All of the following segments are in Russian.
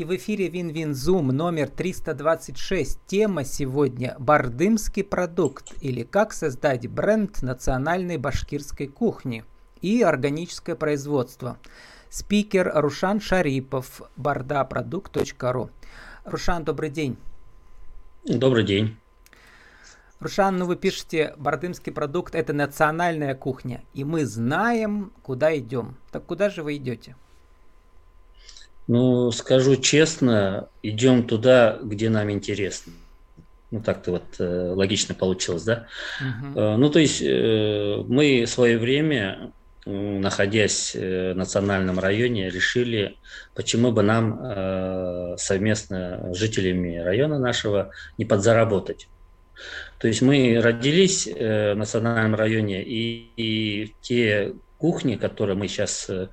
и в эфире Вин-Вин-Зум номер 326. Тема сегодня «Бардымский продукт» или «Как создать бренд национальной башкирской кухни» и органическое производство. Спикер Рушан Шарипов, bardaprodukt.ru. Рушан, добрый день. Добрый день. Рушан, ну вы пишете, бардымский продукт это национальная кухня, и мы знаем, куда идем. Так куда же вы идете? Ну, скажу честно, идем туда, где нам интересно. Ну, так-то вот э, логично получилось, да? Uh-huh. Э, ну, то есть э, мы в свое время, э, находясь э, в национальном районе, решили, почему бы нам э, совместно с жителями района нашего не подзаработать. То есть мы родились э, в национальном районе, и, и те кухни, которые мы сейчас Э,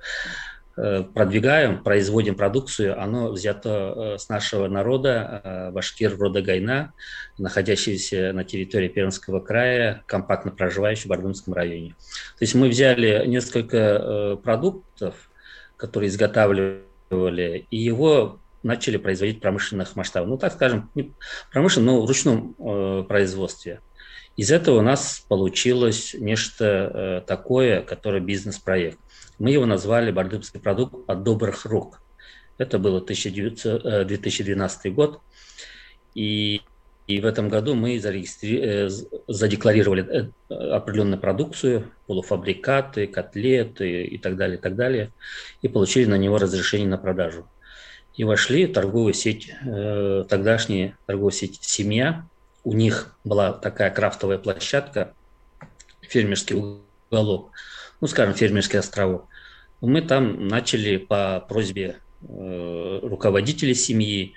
продвигаем, производим продукцию, оно взято э, с нашего народа, э, башкир рода Гайна, находящийся на территории Пермского края, компактно проживающий в Бардумском районе. То есть мы взяли несколько продуктов, которые изготавливали, и его начали производить промышленных масштабах. Ну, так скажем, не промышленном, но в ручном э, производстве. Из этого у нас получилось нечто э, такое, которое бизнес-проект. Мы его назвали «Бардымский продукт от добрых рук». Это было 1900, 2012 э, год. И, и в этом году мы зарегистри... Э, задекларировали э, определенную продукцию, полуфабрикаты, котлеты и так далее, и так далее, и получили на него разрешение на продажу. И вошли в торговую сеть, тогдашняя торговая сеть «Семья». У них была такая крафтовая площадка, фермерский уголок – ну, скажем, фермерский островок. Мы там начали по просьбе э, руководителей семьи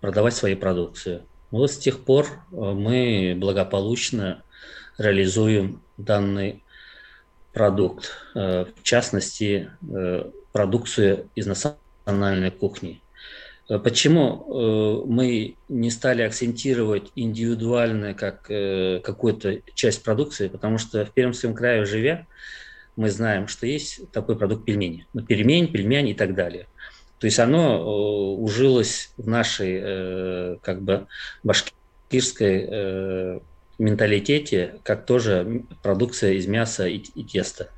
продавать свою продукцию. Вот с тех пор э, мы благополучно реализуем данный продукт, э, в частности, э, продукцию из национальной кухни. Э, почему мы не стали акцентировать индивидуально как какую-то часть продукции? Потому что в Пермском крае живя, мы знаем, что есть такой продукт пельмени. Ну, пельмень, пельмянь и так далее. То есть оно э, ужилось в нашей э, как бы башкирской э, менталитете, как тоже продукция из мяса и, и теста.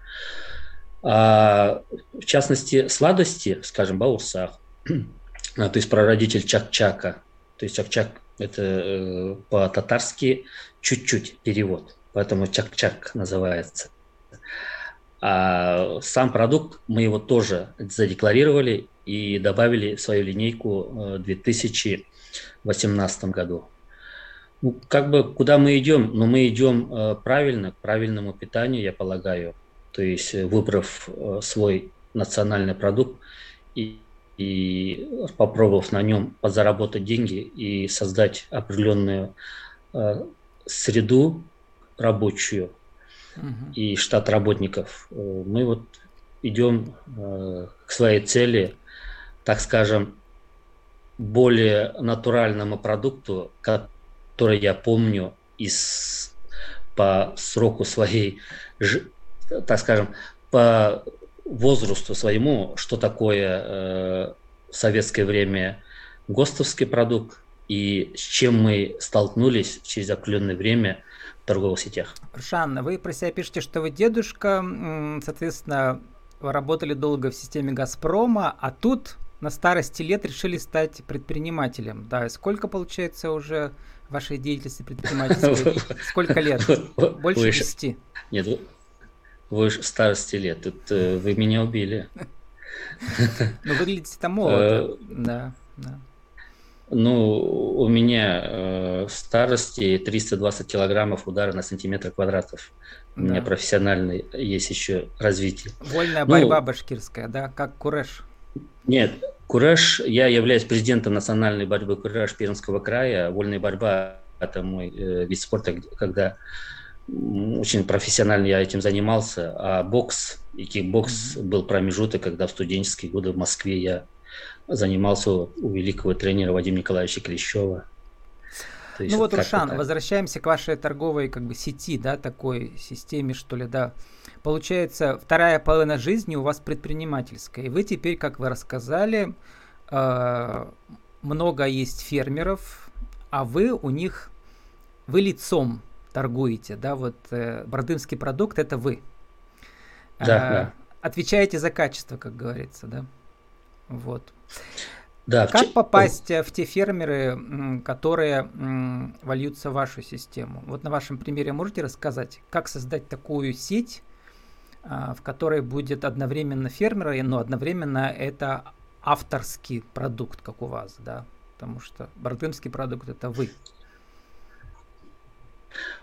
А, в частности, сладости, скажем, баурсах, то есть прародитель чак-чака, то есть чак-чак – это по-татарски чуть-чуть перевод, поэтому чак-чак называется. А сам продукт мы его тоже задекларировали и добавили в свою линейку в 2018 году. Ну, как бы куда мы идем? Ну, мы идем э, правильно, к правильному питанию, я полагаю. То есть, э, выбрав э, свой национальный продукт и, и попробовав на нем подзаработать деньги и создать определенную среду рабочую, и штат работников. Э, мы вот идем э, к своей цели, так скажем, более натуральному продукту, который я помню из по сроку своей, так скажем, по возрасту своему, что такое э, в советское время ГОСТовский продукт и с чем мы столкнулись через определенное время торговых сетях. Шан, вы про себя пишете, что вы дедушка, соответственно, работали долго в системе Газпрома, а тут на старости лет решили стать предпринимателем. Да, сколько получается уже вашей деятельности предпринимательской? Сколько лет? Больше десяти? Нет, вы же старости лет. Тут э, вы меня убили. Ну, выглядите там молодо. Э, да, да. Ну, у меня э, старости 320 килограммов удара на сантиметр квадратов. У да. меня профессиональный есть еще развитие. Вольная ну, борьба башкирская, да, как Куреш? Нет, Куреш, я являюсь президентом национальной борьбы Куреш Пермского края. Вольная борьба – это мой э, вид спорта, когда очень профессионально я этим занимался. А бокс и кикбокс mm-hmm. был промежуток, когда в студенческие годы в Москве я занимался у великого тренера Вадима Николаевича Клещева. ну вот, Рушан, так. возвращаемся к вашей торговой как бы сети, да, такой системе, что ли, да. Получается, вторая половина жизни у вас предпринимательская, и вы теперь, как вы рассказали, э, много есть фермеров, а вы у них, вы лицом торгуете, да, вот э, бордымский продукт это вы. Да, э, да. Отвечаете за качество, как говорится, да. Вот. Да, как в... попасть в те фермеры, которые вольются в вашу систему? Вот на вашем примере можете рассказать, как создать такую сеть, а, в которой будет одновременно фермеры, но одновременно это авторский продукт, как у вас, да? Потому что бардымский продукт это вы.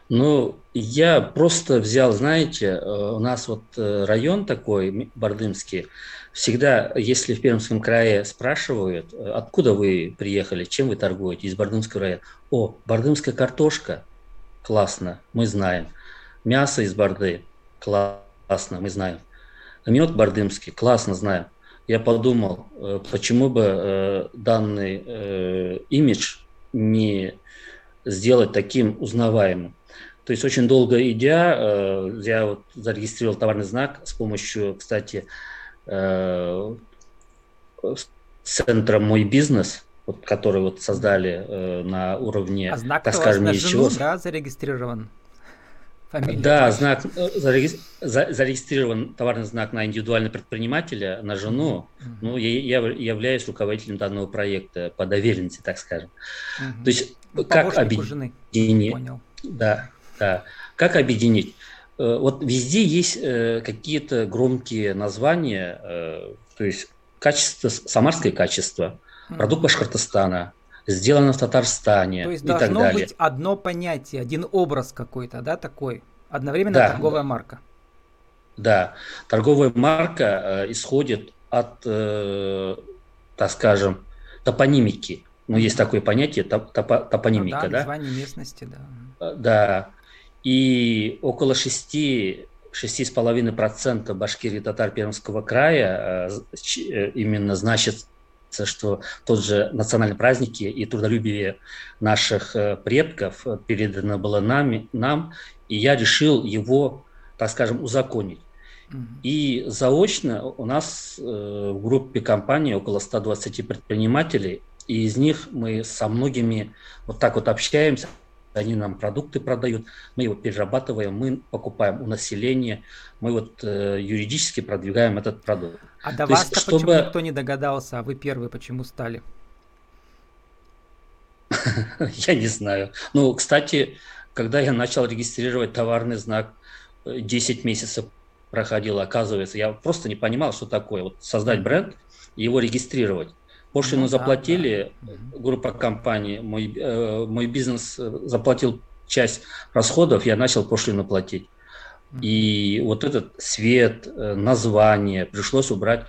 Ну, я просто взял, знаете, э, у нас вот э, район такой, Бардымский, всегда, если в Пермском крае спрашивают, э, откуда вы приехали, чем вы торгуете, из Бардымского района. О, бардымская картошка, классно, мы знаем. Мясо из Барды, классно, мы знаем. Мед бардымский, классно знаем. Я подумал, почему бы данный имидж не сделать таким узнаваемым. То есть очень долго идя, э, я вот зарегистрировал товарный знак с помощью, кстати, э, центра «Мой бизнес», вот, который вот создали э, на уровне, а знак так скажем, на жену, да, зарегистрирован? Фамилия да, знак, зарегистрирован товарный знак на индивидуального предпринимателя, на жену. Mm-hmm. Ну, я, я являюсь руководителем данного проекта по доверенности, так скажем. Mm-hmm. То есть, ну, как объединить? Понял. Да, да. Как объединить? Э, вот везде есть э, какие-то громкие названия, э, то есть качество, самарское качество, продукт Башкортостана, сделано в Татарстане То есть и должно так далее. быть одно понятие, один образ какой-то, да, такой, одновременно да, торговая да. марка. Да, торговая марка э, исходит от, э, так скажем, топонимики. Ну, есть такое понятие топ, топ, топонимика, ну, да? название местности, да. Э, да, и около шести шести с половиной процента башкирии татар Пермского края э, э, именно значит что тот же национальные праздники и трудолюбие наших предков передано было нами, нам, и я решил его, так скажем, узаконить. И заочно у нас в группе компании около 120 предпринимателей, и из них мы со многими вот так вот общаемся, они нам продукты продают, мы его перерабатываем, мы покупаем у населения, мы вот э, юридически продвигаем этот продукт. А до вас-то чтобы... почему никто не догадался, а вы первые почему стали? Я не знаю. Ну, кстати, когда я начал регистрировать товарный знак, 10 э, месяцев проходило, оказывается, я просто не понимал, что такое. Вот создать бренд и его регистрировать. Пошлину ну, заплатили, да, да. группа компаний, мой, э, мой бизнес э, заплатил часть расходов, я начал пошлину платить. И вот этот свет, э, название пришлось убрать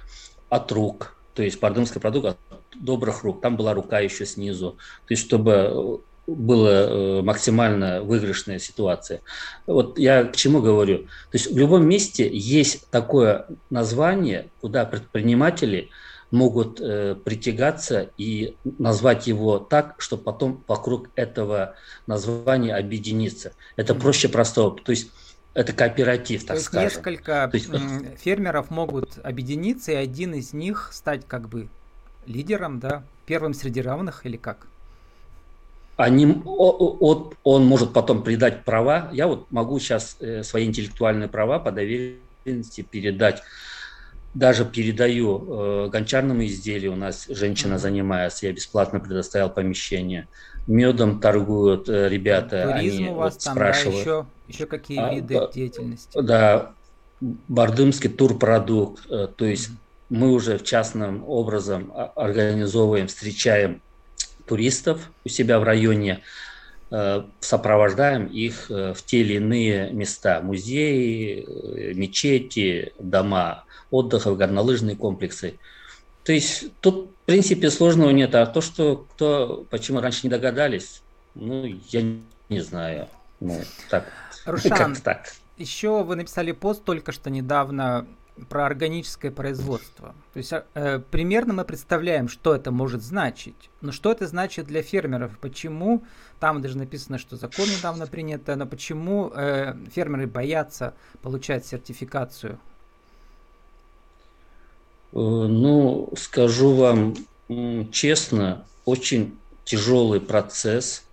от рук. То есть бардымский продукт от добрых рук. Там была рука еще снизу. То есть чтобы э, была максимально выигрышная ситуация. Вот я к чему говорю. То есть в любом месте есть такое название, куда предприниматели – могут э, притягаться и назвать его так, что потом вокруг этого названия объединиться. Это проще простого. То есть это кооператив, так То есть скажем. несколько То есть, фермеров могут объединиться, и один из них стать как бы лидером, да, первым среди равных или как? Они, он, он может потом придать права. Я вот могу сейчас э, свои интеллектуальные права по доверенности передать даже передаю э, гончарному изделию, у нас женщина занимается, я бесплатно предоставил помещение. Медом торгуют э, ребята, Туризм они у вас вот там, спрашивают. Да, еще, еще какие а, виды а, деятельности? Да, бардымский турпродукт, э, то есть mm-hmm. мы уже в частном образом организовываем, встречаем туристов у себя в районе, э, сопровождаем их э, в те или иные места, музеи, мечети, дома отдыха, горнолыжные комплексы. То есть тут, в принципе, сложного нет. А то, что кто, почему раньше не догадались, ну, я не знаю. Ну, так. Рушан, так. еще вы написали пост только что недавно про органическое производство. То есть э, примерно мы представляем, что это может значить. Но что это значит для фермеров? Почему, там даже написано, что закон недавно принят, но почему э, фермеры боятся получать сертификацию ну, скажу вам честно, очень тяжелый процесс.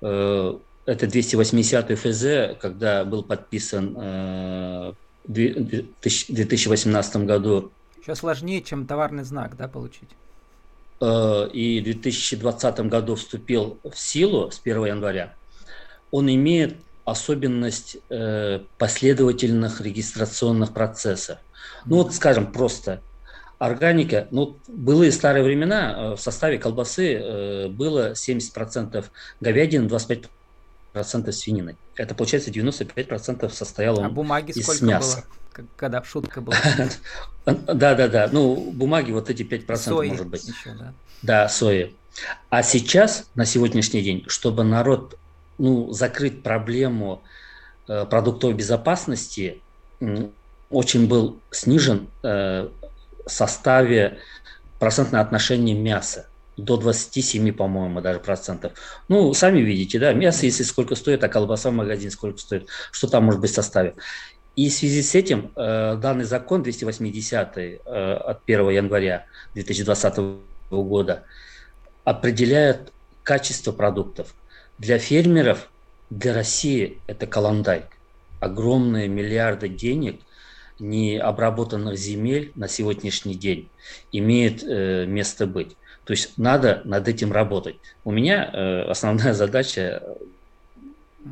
Э, это 280 ФЗ, когда был подписан э, в 2018 году. Еще сложнее, чем товарный знак, да, получить? Э, и в 2020 году вступил в силу с 1 января. Он имеет особенность последовательных регистрационных процессов. Ну вот, скажем, просто органика, ну, былые старые времена э, в составе колбасы э, было 70% говядины, 25% свинины. Это, получается, 95% состояло а бумаги из сколько мяса. Было? Когда шутка была. Да, да, да. Ну, бумаги вот эти 5% сои может быть. Еще, да. да, сои. А сейчас, на сегодняшний день, чтобы народ, ну, закрыть проблему э, продуктовой безопасности, очень был снижен э, составе процентное отношение мяса до 27, по-моему, даже процентов. Ну, сами видите, да, мясо, если сколько стоит, а колбаса в магазине сколько стоит, что там может быть в составе. И в связи с этим э, данный закон 280 э, от 1 января 2020 года определяет качество продуктов. Для фермеров, для России это каландайк. Огромные миллиарды денег необработанных земель на сегодняшний день имеет э, место быть. То есть надо над этим работать. У меня э, основная задача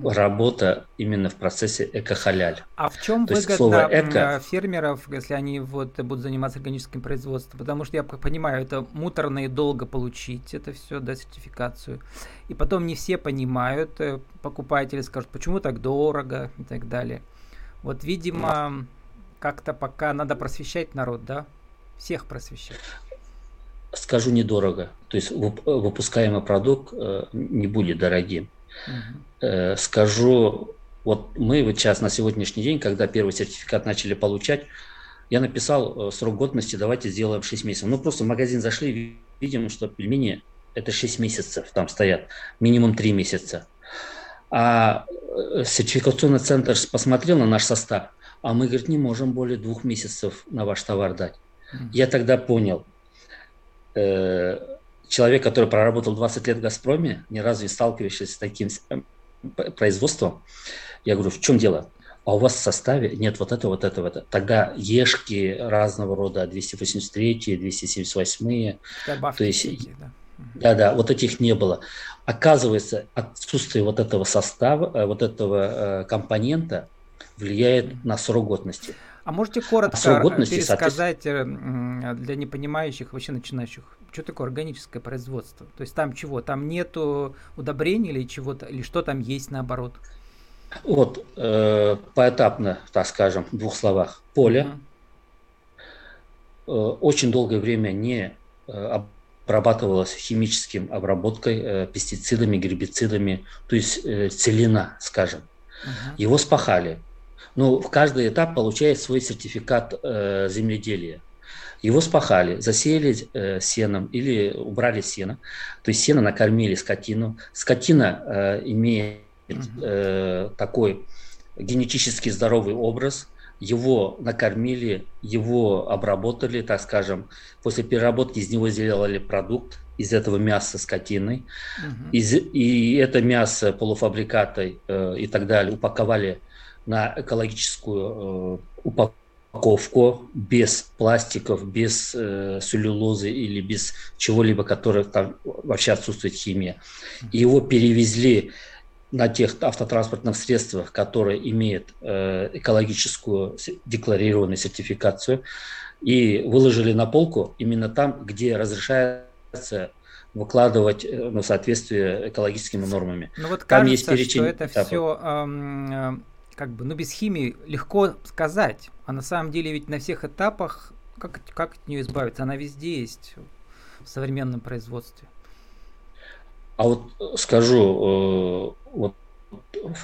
работа именно в процессе эко-халяль. А в чем То выгода эко... фермеров, если они вот будут заниматься органическим производством? Потому что я понимаю, это муторно и долго получить это все, да, сертификацию. И потом не все понимают, э, покупатели скажут, почему так дорого и так далее. Вот, видимо, как-то пока надо просвещать народ, да? Всех просвещать. Скажу недорого. То есть выпускаемый продукт э, не будет дорогим. Угу. Скажу, вот мы вот сейчас на сегодняшний день, когда первый сертификат начали получать, я написал э, срок годности, давайте сделаем 6 месяцев. Ну, просто в магазин зашли, видим, что пельмени это 6 месяцев там стоят, минимум 3 месяца. А сертификационный центр посмотрел на наш состав, а мы, говорит, не можем более двух месяцев на ваш товар дать. Mm-hmm. Я тогда понял, э, человек, который проработал 20 лет в «Газпроме», ни разу не сталкивавшись с таким э, производством, я говорю, в чем дело? А у вас в составе нет вот этого, вот этого, вот Тогда ешки разного рода, 283, 278, Добавки то есть, да. Да, да, вот этих не было. Оказывается, отсутствие вот этого состава, э, вот этого компонента влияет на срок годности. А можете коротко а годности, пересказать. Э, для непонимающих, вообще начинающих, что такое органическое производство? То есть там чего? Там нету удобрений или чего-то, или что там есть наоборот? Вот, э, поэтапно, так скажем, в двух словах. Поле uh-huh. э, очень долгое время не э, обрабатывалось химическим обработкой, э, пестицидами, гербицидами, то есть э, целина, скажем. Uh-huh. Его спахали. Ну, в каждый этап получает свой сертификат э, земледелия. Его спахали, засеяли э, сеном или убрали сено. То есть сено накормили скотину. Скотина э, имеет э, такой генетически здоровый образ. Его накормили, его обработали, так скажем. После переработки из него сделали продукт, из этого мяса скотины. Угу. Из, и это мясо полуфабрикаты э, и так далее упаковали на экологическую э, упаковку без пластиков, без э, целлюлозы или без чего-либо, которое там вообще отсутствует химия. И его перевезли на тех автотранспортных средствах, которые имеют э, экологическую декларированную сертификацию, и выложили на полку именно там, где разрешается выкладывать э, на соответствие экологическими нормами. Ну вот там кажется, есть перечень что это этапов. все эм, как бы, ну, без химии легко сказать, а на самом деле ведь на всех этапах, как, как от нее избавиться, она везде есть в современном производстве. А вот скажу, э, вот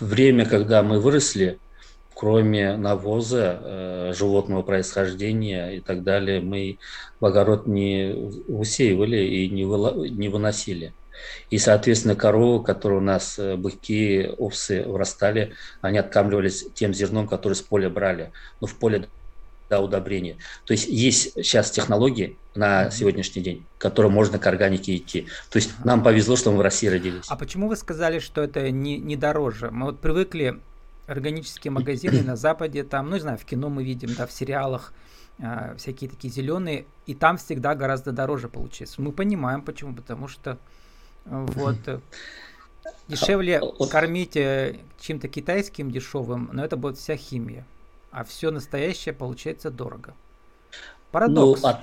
время, когда мы выросли, кроме навоза, э, животного происхождения и так далее, мы в огород не усеивали и не, не выносили. И, соответственно, коровы, которые у нас, э, быки, овцы вырастали, они откармливались тем зерном, которое с поля брали. Но в поле удобрения. То есть есть сейчас технологии на сегодняшний день, которые можно к органике идти. То есть нам повезло, что мы в России родились. А почему вы сказали, что это не, не дороже? Мы вот привыкли органические магазины на Западе, там, ну не знаю, в кино мы видим, да, в сериалах, э, всякие такие зеленые, и там всегда гораздо дороже получается. Мы понимаем почему, потому что вот дешевле а, кормить э, чем-то китайским дешевым, но это будет вся химия, а все настоящее получается дорого. Парадокс. Ну, от,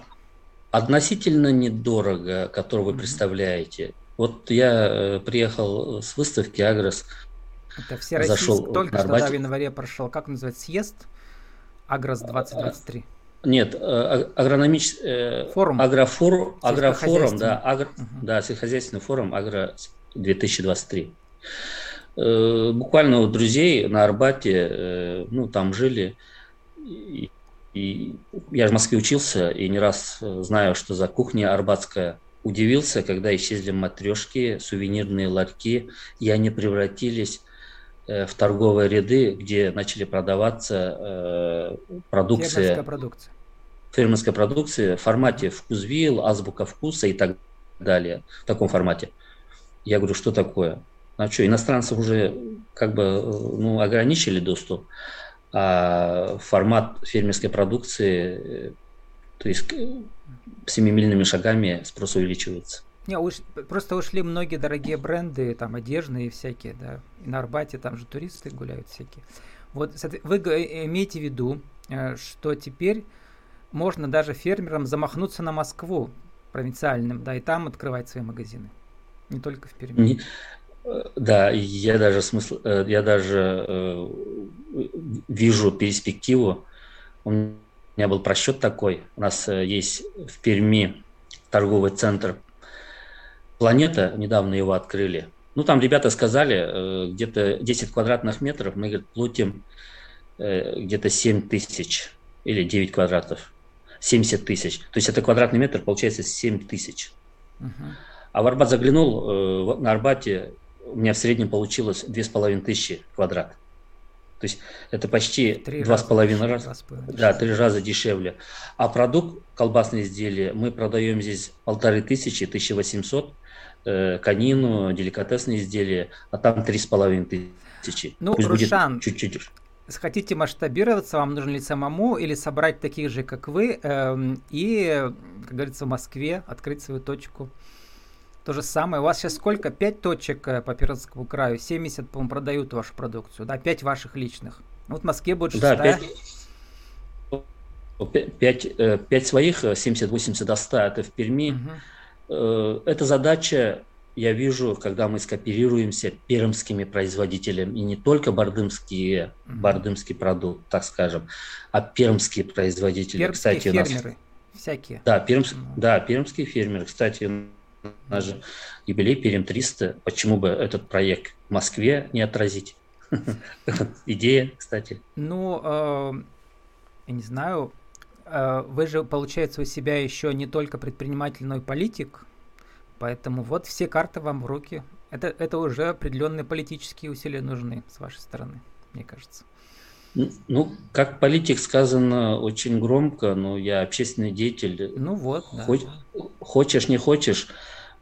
относительно недорого, который вы представляете. Вот я э, приехал с выставки Агрос. Это все зашел только что да, в январе прошел. Как называется съезд? Агрос 2023. Нет, а, агрономический э, форум. Агрофорум, агрофорум, да, агро, угу. да, сельскохозяйственный форум Агро 2023. Э, буквально у друзей на Арбате, э, ну, там жили, и, и я в Москве учился, и не раз знаю, что за кухня арбатская. Удивился, когда исчезли матрешки, сувенирные ларьки, и они превратились Э, в торговые ряды, где начали продаваться э, продукция, фермерская продукция, фермерская продукция в формате вкусвилл, азбука вкуса и так далее, в таком формате. Я говорю, что такое? А что, иностранцев уже как бы э, ну, ограничили доступ, а формат фермерской продукции, то есть семимильными шагами спрос увеличивается. Не, уж, просто ушли многие дорогие бренды, там, одежные всякие, да. И на Арбате там же туристы гуляют всякие. Вот, вы имеете в виду, э, что теперь можно даже фермерам замахнуться на Москву провинциальным, да, и там открывать свои магазины. Не только в Перми. Не, э, да, я даже смысл, э, я даже э, вижу перспективу. У меня был просчет такой. У нас есть в Перми торговый центр Планета, недавно его открыли. Ну, там ребята сказали, э, где-то 10 квадратных метров, мы, говорит, платим э, где-то 7 тысяч или 9 квадратов. 70 тысяч. То есть это квадратный метр, получается 7 тысяч. Uh-huh. А в Арбат заглянул, э, на Арбате у меня в среднем получилось 2,5 тысячи квадрат. То есть это почти два с половиной раза, да, три раза дешевле. А продукт, колбасные изделия, мы продаем здесь полторы тысячи, 1800, э, конину, деликатесные изделия, а там три с половиной тысячи. Ну, Пусть Рушан, чуть-чуть. Хотите масштабироваться, вам нужно ли самому или собрать таких же, как вы, э, и, как говорится, в Москве открыть свою точку? То же самое. У вас сейчас сколько? Пять точек э, по Пермскому краю. 70, по-моему, продают вашу продукцию. Да, пять ваших личных. Вот в Москве будет шестая. Да, 5, 5, 5 своих, 70-80 до 100 это в Перми. Угу. Э, эта задача, я вижу, когда мы скооперируемся пермскими производителями, и не только бардымские, бардымский продукт, так скажем, а пермские производители. Пермские Кстати, фермеры нас... всякие. Да, пермс... mm да, пермские фермеры. Кстати, у нас же юбилей Перем 300. Почему бы этот проект в Москве не отразить? Идея, кстати. Ну, э, я не знаю, вы же, получается, у себя еще не только предприниматель, но и политик. Поэтому вот все карты вам в руки. Это, это уже определенные политические усилия нужны с вашей стороны, мне кажется. Ну, как политик сказано очень громко, но я общественный деятель. Ну вот, да. Хоч, хочешь, не хочешь,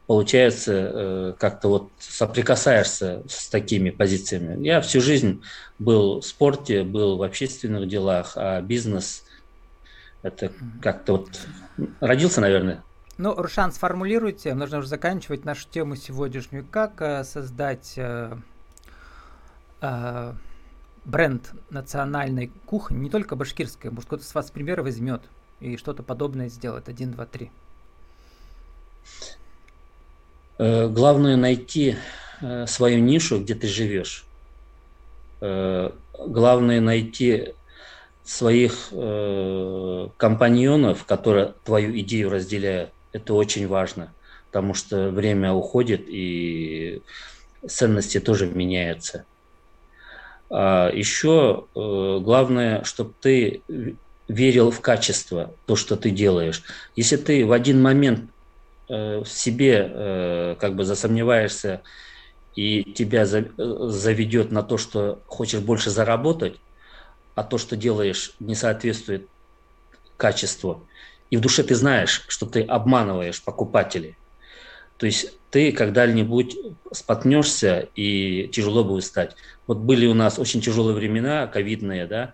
получается, э, как-то вот соприкасаешься с такими позициями. Я всю жизнь был в спорте, был в общественных делах, а бизнес это как-то вот родился, наверное. Ну, Рушан, сформулируйте, нужно уже заканчивать нашу тему сегодняшнюю. Как э, создать э, э, бренд национальной кухни, не только башкирской, может кто-то с вас пример возьмет и что-то подобное сделает. Один, два, три. Э, главное найти э, свою нишу, где ты живешь. Главное найти своих э, компаньонов, которые твою идею разделяют, это очень важно, потому что время уходит и ценности тоже меняются. А еще э, главное, чтобы ты верил в качество, то, что ты делаешь. Если ты в один момент э, в себе э, как бы засомневаешься и тебя за, э, заведет на то, что хочешь больше заработать, а то, что делаешь, не соответствует качество, и в душе ты знаешь, что ты обманываешь покупателей. То есть ты когда-нибудь споткнешься и тяжело будет стать. Вот были у нас очень тяжелые времена, ковидные, да,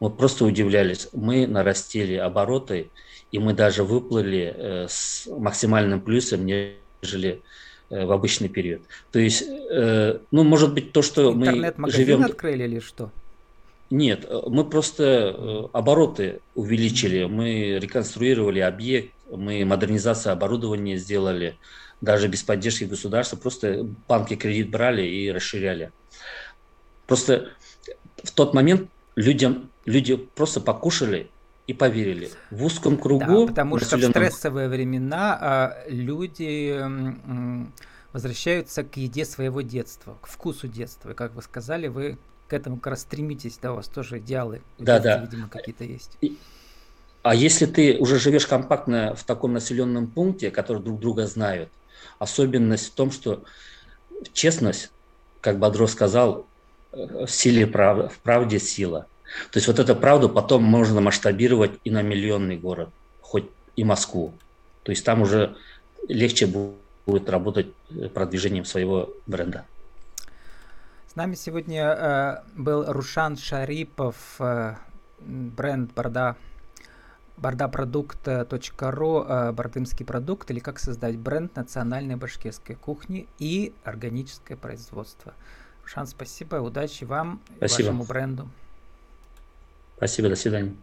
вот просто удивлялись. Мы нарастили обороты, и мы даже выплыли э, с максимальным плюсом, нежели э, в обычный период. То есть, э, ну, может быть, то, что мы живем... открыли или что? Нет, э, мы просто э, обороты увеличили, мы реконструировали объект, мы модернизацию оборудования сделали, даже без поддержки государства, просто банки кредит брали и расширяли. Просто в тот момент людям, люди просто покушали и поверили. В узком кругу... Да, потому что в стрессовые времена а, люди возвращаются к еде своего детства, к вкусу детства. И, как вы сказали, вы к этому как раз стремитесь, да, у вас тоже идеалы, да, да. видимо, какие-то есть. А если ты уже живешь компактно в таком населенном пункте, который друг друга знают, особенность в том, что честность, как Бодров сказал, в силе прав... в правде сила. То есть вот эту правду потом можно масштабировать и на миллионный город, хоть и Москву. То есть там уже легче будет работать продвижением своего бренда. С нами сегодня э, был Рушан Шарипов, э, бренд Борда bardaprodukt.ru э, бардымский продукт или как создать бренд национальной башкирской кухни и органическое производство. Рушан, спасибо, удачи вам спасибо. вашему бренду. Спасибо, до свидания.